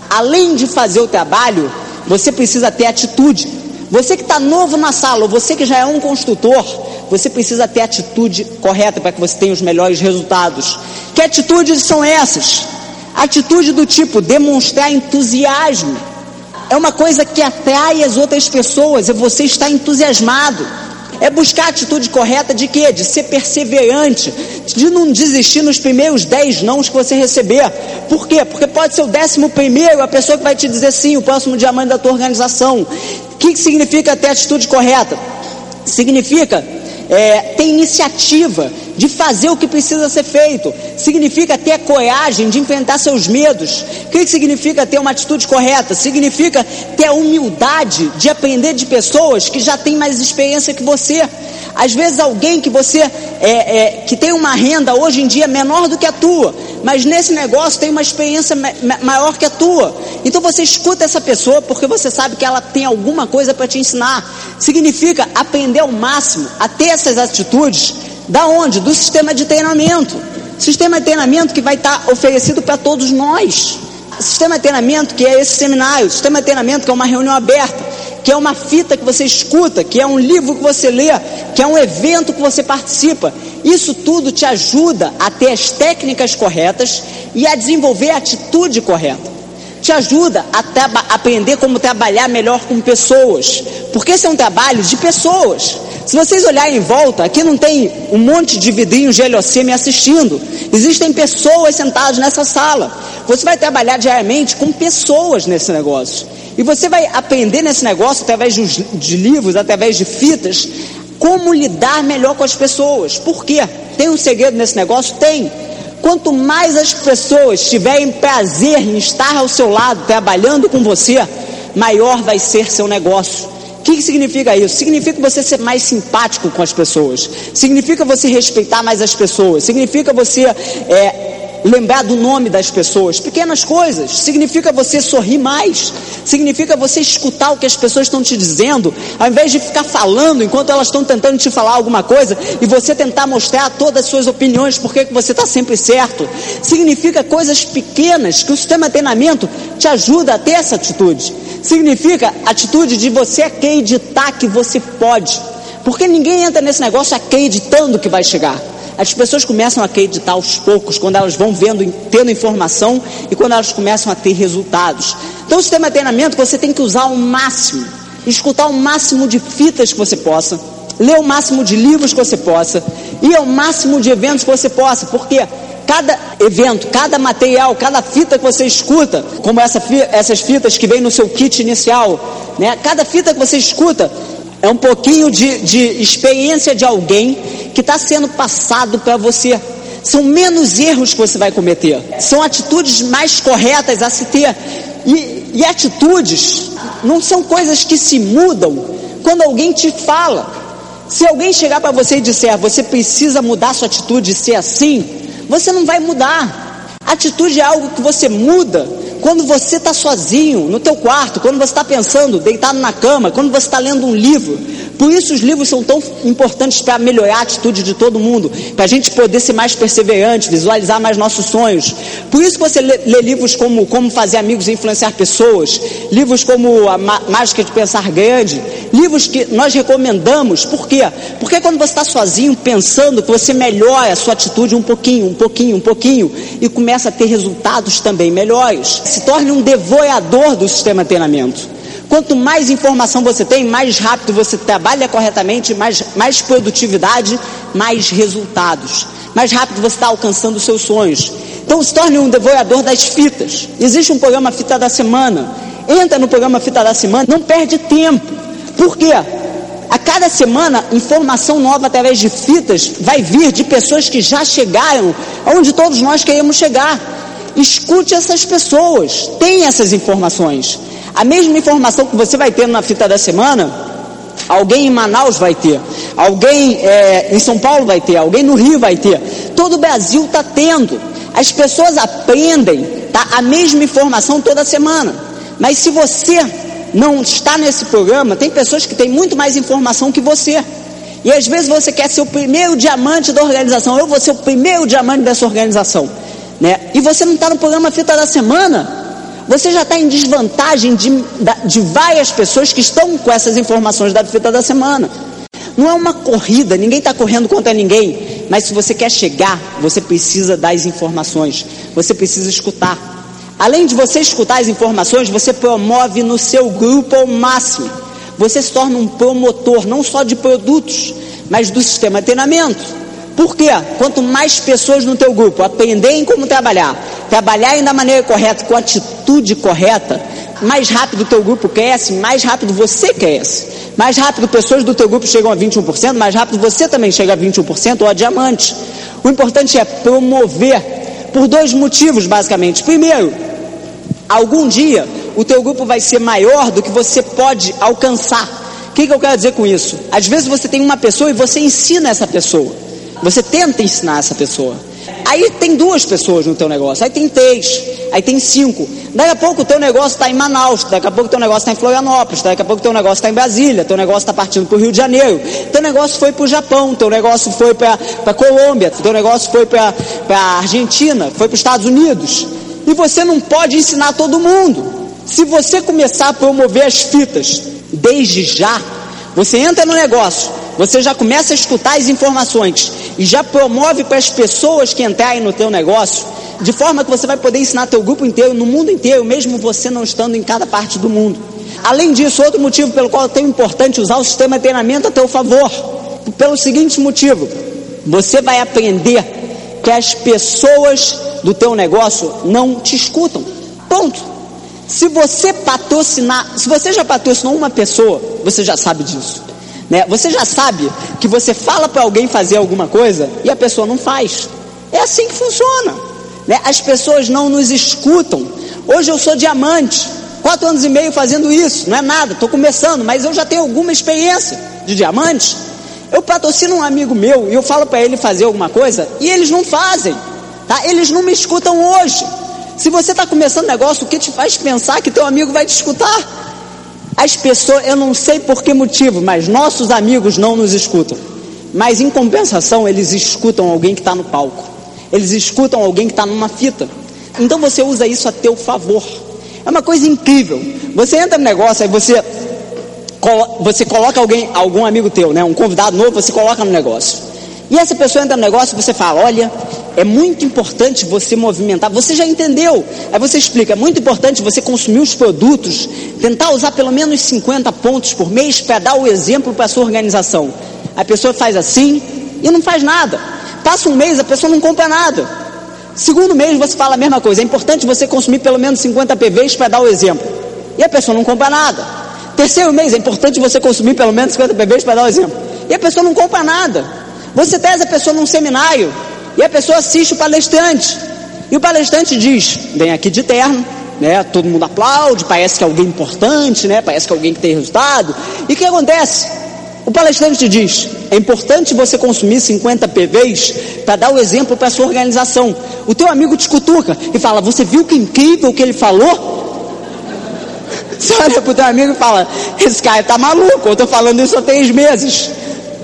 Além de fazer o trabalho, você precisa ter atitude. Você que está novo na sala, ou você que já é um construtor, você precisa ter atitude correta para que você tenha os melhores resultados. Que atitudes são essas? Atitude do tipo demonstrar entusiasmo. É uma coisa que atrai as outras pessoas, e você está entusiasmado. É buscar a atitude correta de quê? De ser perseverante, de não desistir nos primeiros dez nãos que você receber. Por quê? Porque pode ser o décimo primeiro a pessoa que vai te dizer sim, o próximo diamante da tua organização. O que significa ter atitude correta? Significa é, ter iniciativa de fazer o que precisa ser feito. Significa ter a coragem de enfrentar seus medos. O que significa ter uma atitude correta? Significa ter a humildade de aprender de pessoas que já têm mais experiência que você. Às vezes alguém que você é, é, que tem uma renda hoje em dia menor do que a tua, mas nesse negócio tem uma experiência maior que a tua. Então você escuta essa pessoa porque você sabe que ela tem alguma coisa para te ensinar. Significa aprender ao máximo a ter essas atitudes da onde? Do sistema de treinamento. Sistema de treinamento que vai estar tá oferecido para todos nós. Sistema de treinamento que é esse seminário, sistema de treinamento que é uma reunião aberta que é uma fita que você escuta, que é um livro que você lê, que é um evento que você participa. Isso tudo te ajuda a ter as técnicas corretas e a desenvolver a atitude correta. Te ajuda a aprender como trabalhar melhor com pessoas, porque esse é um trabalho de pessoas. Se vocês olharem em volta, aqui não tem um monte de vidrinhos de LOC me assistindo. Existem pessoas sentadas nessa sala. Você vai trabalhar diariamente com pessoas nesse negócio. E você vai aprender nesse negócio, através de livros, através de fitas, como lidar melhor com as pessoas. Por quê? Tem um segredo nesse negócio? Tem. Quanto mais as pessoas tiverem prazer em estar ao seu lado, trabalhando com você, maior vai ser seu negócio. O que, significa isso? Significa você ser mais simpático com as pessoas, significa você respeitar mais as pessoas, significa você é, lembrar do nome das pessoas. Pequenas coisas. Significa você sorrir mais. Significa você escutar o que as pessoas estão te dizendo, ao invés de ficar falando enquanto elas estão tentando te falar alguma coisa e você tentar mostrar todas as suas opiniões, porque que você está sempre certo. Significa coisas pequenas que o sistema de treinamento te ajuda a ter essa atitude. Significa atitude de você acreditar que você pode. Porque ninguém entra nesse negócio acreditando que vai chegar. As pessoas começam a acreditar aos poucos, quando elas vão vendo, tendo informação e quando elas começam a ter resultados. Então, o sistema de treinamento você tem que usar ao máximo, escutar o máximo de fitas que você possa, lê o máximo de livros que você possa, e ao máximo de eventos que você possa, porque cada evento, cada material, cada fita que você escuta, como essa, essas fitas que vem no seu kit inicial, né? cada fita que você escuta é um pouquinho de, de experiência de alguém que está sendo passado para você. São menos erros que você vai cometer, são atitudes mais corretas a se ter. E, e atitudes não são coisas que se mudam quando alguém te fala. Se alguém chegar para você e disser, você precisa mudar sua atitude e ser assim, você não vai mudar. Atitude é algo que você muda quando você está sozinho no teu quarto, quando você está pensando, deitado na cama, quando você está lendo um livro. Por isso os livros são tão importantes para melhorar a atitude de todo mundo, para a gente poder ser mais perseverante, visualizar mais nossos sonhos. Por isso você lê, lê livros como Como Fazer Amigos e Influenciar Pessoas, livros como A Mágica de Pensar Grande, livros que nós recomendamos. Por quê? Porque quando você está sozinho pensando, você melhora a sua atitude um pouquinho, um pouquinho, um pouquinho, e começa a ter resultados também melhores. Se torne um devorador do sistema de treinamento. Quanto mais informação você tem, mais rápido você trabalha corretamente, mais, mais produtividade, mais resultados. Mais rápido você está alcançando os seus sonhos. Então se torne um devorador das fitas. Existe um programa Fita da Semana. Entra no programa Fita da Semana, não perde tempo. Por quê? A cada semana, informação nova através de fitas vai vir de pessoas que já chegaram onde todos nós queremos chegar. Escute essas pessoas, tem essas informações. A mesma informação que você vai ter na fita da semana, alguém em Manaus vai ter, alguém é, em São Paulo vai ter, alguém no Rio vai ter. Todo o Brasil está tendo. As pessoas aprendem tá, a mesma informação toda semana. Mas se você não está nesse programa, tem pessoas que têm muito mais informação que você. E às vezes você quer ser o primeiro diamante da organização. Eu vou ser o primeiro diamante dessa organização. Né? E você não está no programa Fita da Semana você já está em desvantagem de, de várias pessoas que estão com essas informações da fita da semana. Não é uma corrida, ninguém está correndo contra ninguém. Mas se você quer chegar, você precisa das informações, você precisa escutar. Além de você escutar as informações, você promove no seu grupo ao máximo. Você se torna um promotor não só de produtos, mas do sistema de treinamento. Por quê? Quanto mais pessoas no teu grupo aprenderem como trabalhar, trabalharem da maneira correta, com a atitude correta, mais rápido o teu grupo cresce, mais rápido você cresce. Mais rápido pessoas do teu grupo chegam a 21%, mais rápido você também chega a 21% ou a diamante. O importante é promover por dois motivos, basicamente. Primeiro, algum dia o teu grupo vai ser maior do que você pode alcançar. O que, que eu quero dizer com isso? Às vezes você tem uma pessoa e você ensina essa pessoa. Você tenta ensinar essa pessoa. Aí tem duas pessoas no teu negócio, aí tem três, aí tem cinco. Daqui a pouco o teu negócio está em Manaus, daqui a pouco o teu negócio está em Florianópolis, daqui a pouco o teu negócio está em Brasília, teu negócio está partindo para o Rio de Janeiro, teu negócio foi para o Japão, teu negócio foi para a Colômbia, teu negócio foi para a Argentina, foi para os Estados Unidos. E você não pode ensinar todo mundo. Se você começar a promover as fitas desde já, você entra no negócio, você já começa a escutar as informações e já promove para as pessoas que entrarem no teu negócio, de forma que você vai poder ensinar teu grupo inteiro, no mundo inteiro, mesmo você não estando em cada parte do mundo. Além disso, outro motivo pelo qual é tão importante usar o sistema de treinamento a teu favor, pelo seguinte motivo: você vai aprender que as pessoas do teu negócio não te escutam. Ponto. Se você patrocinar, se você já patrocinou uma pessoa, você já sabe disso. Né? Você já sabe que você fala para alguém fazer alguma coisa e a pessoa não faz. É assim que funciona. Né? As pessoas não nos escutam. Hoje eu sou diamante, quatro anos e meio fazendo isso, não é nada, estou começando, mas eu já tenho alguma experiência de diamante. Eu patrocino um amigo meu e eu falo para ele fazer alguma coisa e eles não fazem, tá? Eles não me escutam hoje. Se você está começando negócio, o que te faz pensar que teu amigo vai te escutar? As pessoas, eu não sei por que motivo, mas nossos amigos não nos escutam. Mas em compensação, eles escutam alguém que está no palco. Eles escutam alguém que está numa fita. Então você usa isso a teu favor. É uma coisa incrível. Você entra no negócio, aí você, você coloca alguém, algum amigo teu, né? Um convidado novo, você coloca no negócio. E essa pessoa entra no negócio e você fala: Olha, é muito importante você movimentar. Você já entendeu. Aí você explica: é muito importante você consumir os produtos, tentar usar pelo menos 50 pontos por mês para dar o exemplo para a sua organização. A pessoa faz assim e não faz nada. Passa um mês, a pessoa não compra nada. Segundo mês você fala a mesma coisa. É importante você consumir pelo menos 50 PVs para dar o exemplo. E a pessoa não compra nada. Terceiro mês, é importante você consumir pelo menos 50 PVs para dar o exemplo. E a pessoa não compra nada. Você traz a pessoa num seminário e a pessoa assiste o palestrante. E o palestrante diz: vem aqui de terno, né? Todo mundo aplaude, parece que é alguém importante, né? Parece que é alguém que tem resultado. E o que acontece? O palestrante diz: é importante você consumir 50 PVs para dar o exemplo para sua organização. O teu amigo te cutuca e fala: Você viu que incrível que ele falou? Você olha para o teu amigo e fala: Esse cara está maluco, eu estou falando isso há três meses.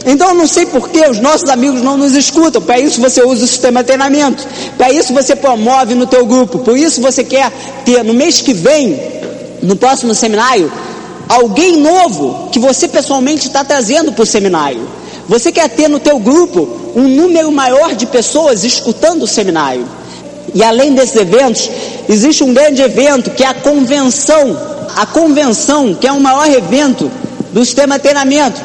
Então eu não sei por que os nossos amigos não nos escutam. Para isso você usa o sistema de treinamento. Para isso você promove no teu grupo. Por isso você quer ter no mês que vem, no próximo seminário, alguém novo que você pessoalmente está trazendo para o seminário. Você quer ter no teu grupo um número maior de pessoas escutando o seminário. E além desses eventos, existe um grande evento que é a convenção. A convenção, que é o maior evento do sistema de treinamento.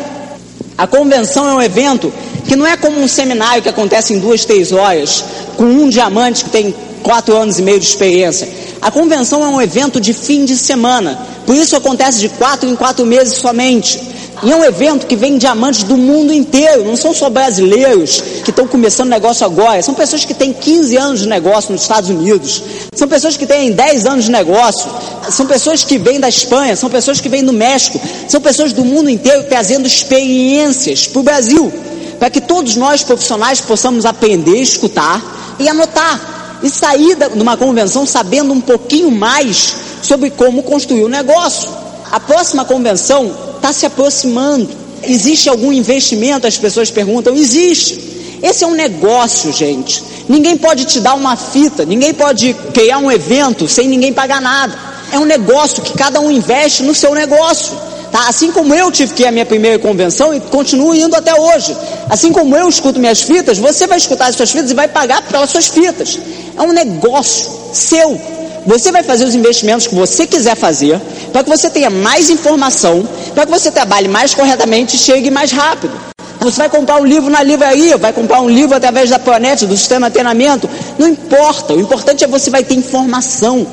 A convenção é um evento que não é como um seminário que acontece em duas, três horas, com um diamante que tem quatro anos e meio de experiência. A convenção é um evento de fim de semana, por isso acontece de quatro em quatro meses somente. E é um evento que vem diamantes do mundo inteiro, não são só brasileiros que estão começando negócio agora, são pessoas que têm 15 anos de negócio nos Estados Unidos, são pessoas que têm 10 anos de negócio, são pessoas que vêm da Espanha, são pessoas que vêm do México, são pessoas do mundo inteiro trazendo experiências para o Brasil, para que todos nós profissionais possamos aprender, escutar e anotar, e sair de uma convenção sabendo um pouquinho mais sobre como construir o um negócio. A próxima convenção está se aproximando. Existe algum investimento? As pessoas perguntam. Existe. Esse é um negócio, gente. Ninguém pode te dar uma fita, ninguém pode criar um evento sem ninguém pagar nada. É um negócio que cada um investe no seu negócio. Tá? Assim como eu tive que ir à minha primeira convenção e continuo indo até hoje. Assim como eu escuto minhas fitas, você vai escutar as suas fitas e vai pagar pelas suas fitas. É um negócio seu. Você vai fazer os investimentos que você quiser fazer, para que você tenha mais informação, para que você trabalhe mais corretamente e chegue mais rápido. Você vai comprar um livro na livraria, vai comprar um livro através da Planet, do sistema de treinamento, não importa, o importante é você vai ter informação.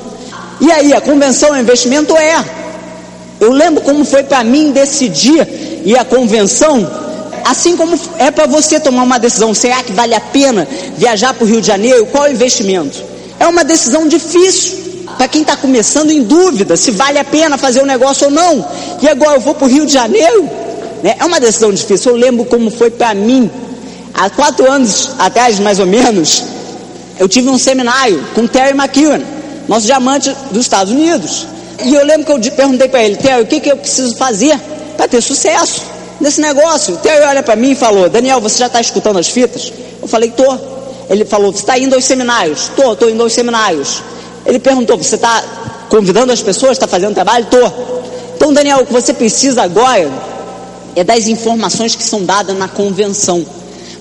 E aí, a convenção é investimento? É. Eu lembro como foi para mim decidir e a convenção, assim como é para você tomar uma decisão, será que vale a pena viajar para o Rio de Janeiro? Qual o investimento? É uma decisão difícil para quem está começando em dúvida se vale a pena fazer o um negócio ou não. E agora eu vou para o Rio de Janeiro? Né? É uma decisão difícil. Eu lembro como foi para mim. Há quatro anos atrás, mais ou menos, eu tive um seminário com Terry McEwen, nosso diamante dos Estados Unidos. E eu lembro que eu perguntei para ele, Terry, o que, que eu preciso fazer para ter sucesso nesse negócio? O Terry olha para mim e falou, Daniel, você já está escutando as fitas? Eu falei, tô. Ele falou, você está indo aos seminários? Tô, estou indo aos seminários. Ele perguntou: Você está convidando as pessoas? Está fazendo trabalho? Estou. Então, Daniel, o que você precisa agora é das informações que são dadas na convenção.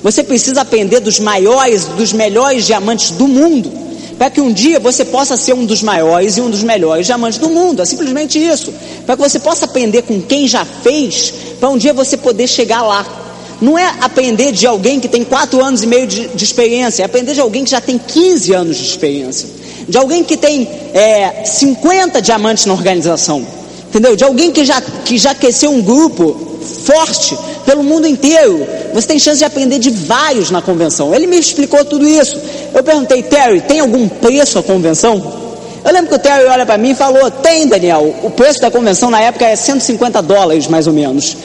Você precisa aprender dos maiores, dos melhores diamantes do mundo, para que um dia você possa ser um dos maiores e um dos melhores diamantes do mundo. É simplesmente isso. Para que você possa aprender com quem já fez, para um dia você poder chegar lá. Não é aprender de alguém que tem quatro anos e meio de, de experiência, é aprender de alguém que já tem 15 anos de experiência de alguém que tem é, 50 diamantes na organização, entendeu? De alguém que já, que já aqueceu um grupo forte pelo mundo inteiro. Você tem chance de aprender de vários na convenção. Ele me explicou tudo isso. Eu perguntei, Terry, tem algum preço a convenção? Eu lembro que o Terry olha para mim e falou: Tem, Daniel. O preço da convenção na época é 150 dólares, mais ou menos.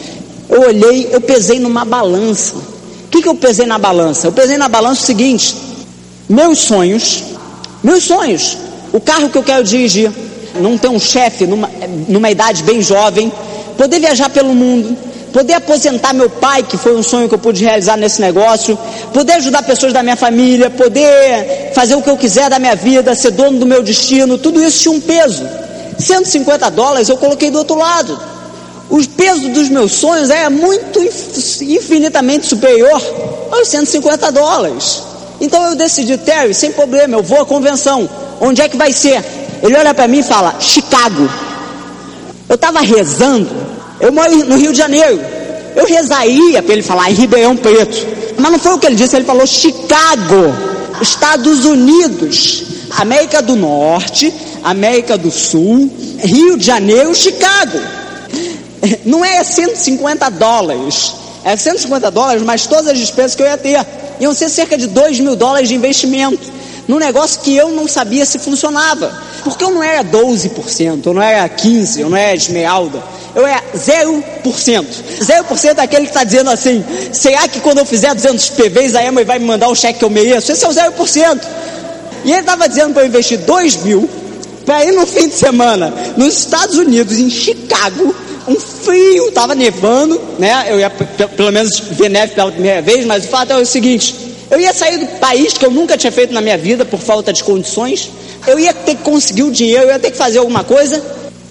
Eu olhei, eu pesei numa balança. O que, que eu pesei na balança? Eu pesei na balança o seguinte: meus sonhos meus sonhos, o carro que eu quero dirigir, não ter um chefe numa, numa idade bem jovem, poder viajar pelo mundo, poder aposentar meu pai, que foi um sonho que eu pude realizar nesse negócio, poder ajudar pessoas da minha família, poder fazer o que eu quiser da minha vida, ser dono do meu destino, tudo isso tinha um peso. 150 dólares eu coloquei do outro lado. O peso dos meus sonhos é muito infinitamente superior aos 150 dólares. Então eu decidi, Terry, sem problema, eu vou à convenção. Onde é que vai ser? Ele olha para mim e fala, Chicago. Eu estava rezando, eu moro no Rio de Janeiro. Eu rezaria para ele falar em Ribeirão Preto. Mas não foi o que ele disse, ele falou Chicago, Estados Unidos, América do Norte, América do Sul, Rio de Janeiro, Chicago. <laughs> Não é 150 dólares, é 150 dólares, mas todas as despesas que eu ia ter. Iam ser cerca de 2 mil dólares de investimento num negócio que eu não sabia se funcionava. Porque eu não era 12%, eu não era 15%, eu não era esmeralda. Eu era 0%. 0% é aquele que está dizendo assim: será que quando eu fizer 200 PVs a Emma vai me mandar o cheque que eu mereço? Esse é o 0%. E ele estava dizendo para eu investir 2 mil para ir no fim de semana nos Estados Unidos, em Chicago, um frio, estava nevando, né? Eu ia pelo menos ver neve pela primeira vez, mas o fato é o seguinte: eu ia sair do país que eu nunca tinha feito na minha vida por falta de condições. Eu ia ter que conseguir o dinheiro, eu ia ter que fazer alguma coisa.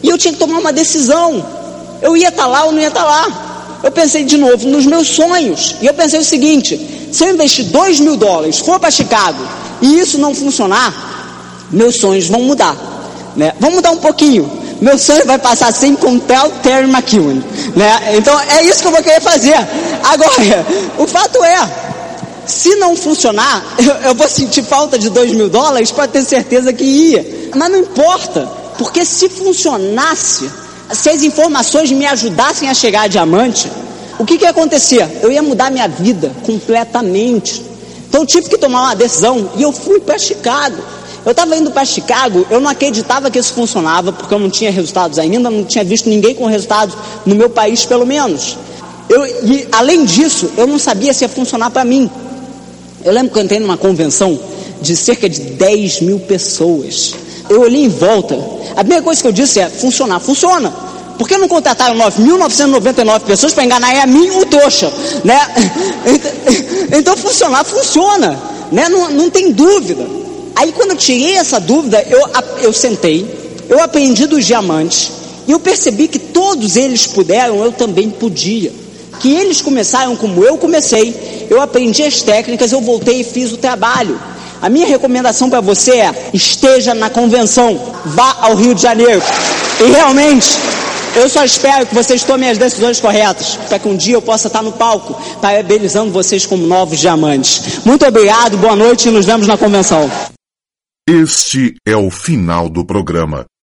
E eu tinha que tomar uma decisão. Eu ia estar tá lá ou não ia estar tá lá. Eu pensei de novo nos meus sonhos. E eu pensei o seguinte: se eu investir dois mil dólares, for para Chicago, e isso não funcionar, meus sonhos vão mudar. Né? Vão mudar um pouquinho. Meu sonho vai passar a ser encontrar o Terry McEwen. Né? Então é isso que eu vou querer fazer. Agora, o fato é, se não funcionar, eu, eu vou sentir falta de dois mil dólares, pode ter certeza que ia. Mas não importa, porque se funcionasse, se as informações me ajudassem a chegar a diamante, o que, que ia acontecer? Eu ia mudar minha vida completamente. Então eu tive que tomar uma decisão e eu fui para Chicago. Eu estava indo para Chicago, eu não acreditava que isso funcionava, porque eu não tinha resultados ainda, não tinha visto ninguém com resultados no meu país, pelo menos. Eu, e além disso, eu não sabia se ia funcionar para mim. Eu lembro que eu entrei numa convenção de cerca de 10 mil pessoas. Eu olhei em volta. A primeira coisa que eu disse é: funcionar, funciona. Por que não contrataram 9.999 pessoas para enganar a mim, o trouxa? Né? <laughs> <laughs> Então, funcionar, funciona. Né? Não, não tem dúvida. Aí, quando eu tirei essa dúvida, eu, eu sentei, eu aprendi dos diamantes, e eu percebi que todos eles puderam, eu também podia que eles começaram como eu comecei, eu aprendi as técnicas, eu voltei e fiz o trabalho. A minha recomendação para você é: esteja na convenção, vá ao Rio de Janeiro. E realmente, eu só espero que vocês tomem as decisões corretas, para que um dia eu possa estar no palco, parabenizando vocês como novos diamantes. Muito obrigado, boa noite e nos vemos na convenção. Este é o final do programa.